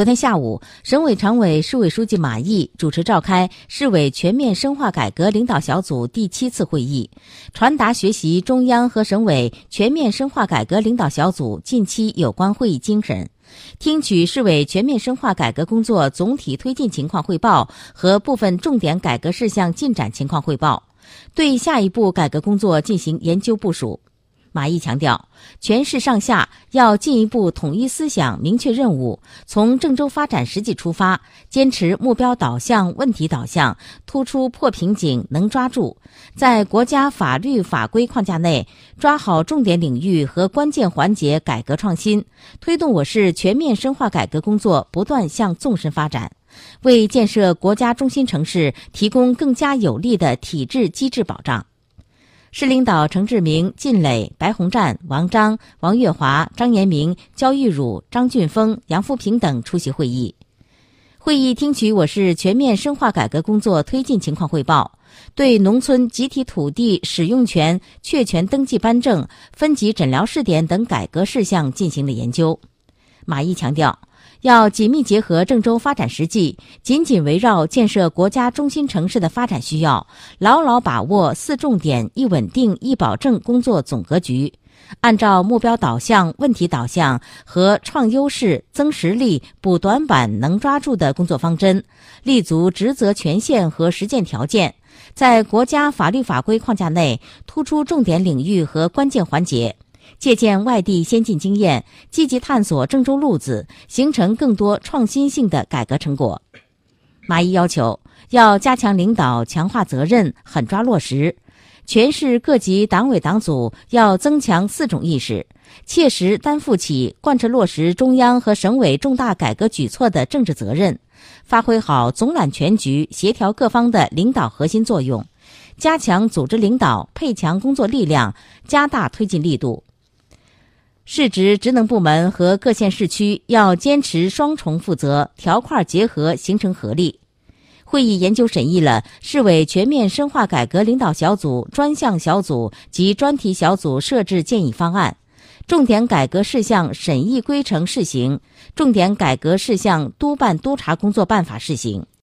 昨天下午，省委常委、市委书记马毅主持召开市委全面深化改革领导小组第七次会议，传达学习中央和省委全面深化改革领导小组近期有关会议精神，听取市委全面深化改革工作总体推进情况汇报和部分重点改革事项进展情况汇报，对下一步改革工作进行研究部署。马毅强调，全市上下要进一步统一思想、明确任务，从郑州发展实际出发，坚持目标导向、问题导向，突出破瓶颈、能抓住，在国家法律法规框架内抓好重点领域和关键环节改革创新，推动我市全面深化改革工作不断向纵深发展，为建设国家中心城市提供更加有力的体制机制保障。市领导程志明、靳磊、白洪战、王章、王月华、张延明、焦玉汝、张俊峰、杨富平等出席会议。会议听取我市全面深化改革工作推进情况汇报，对农村集体土地使用权确权登记颁证、分级诊疗试点等改革事项进行了研究。马毅强调。要紧密结合郑州发展实际，紧紧围绕建设国家中心城市的发展需要，牢牢把握“四重点、一稳定、一保证”工作总格局，按照目标导向、问题导向和创优势、增实力、补短板、能抓住的工作方针，立足职责权限和实践条件，在国家法律法规框架内突出重点领域和关键环节。借鉴外地先进经验，积极探索郑州路子，形成更多创新性的改革成果。马毅要求，要加强领导，强化责任，狠抓落实。全市各级党委党组要增强四种意识，切实担负起贯彻落实中央和省委重大改革举措的政治责任，发挥好总揽全局、协调各方的领导核心作用，加强组织领导，配强工作力量，加大推进力度。市直职能部门和各县市区要坚持双重负责、条块结合，形成合力。会议研究审议了市委全面深化改革领导小组专项小组及专题小组设置建议方案、重点改革事项审议规程试行、重点改革事项督办督查工作办法试行。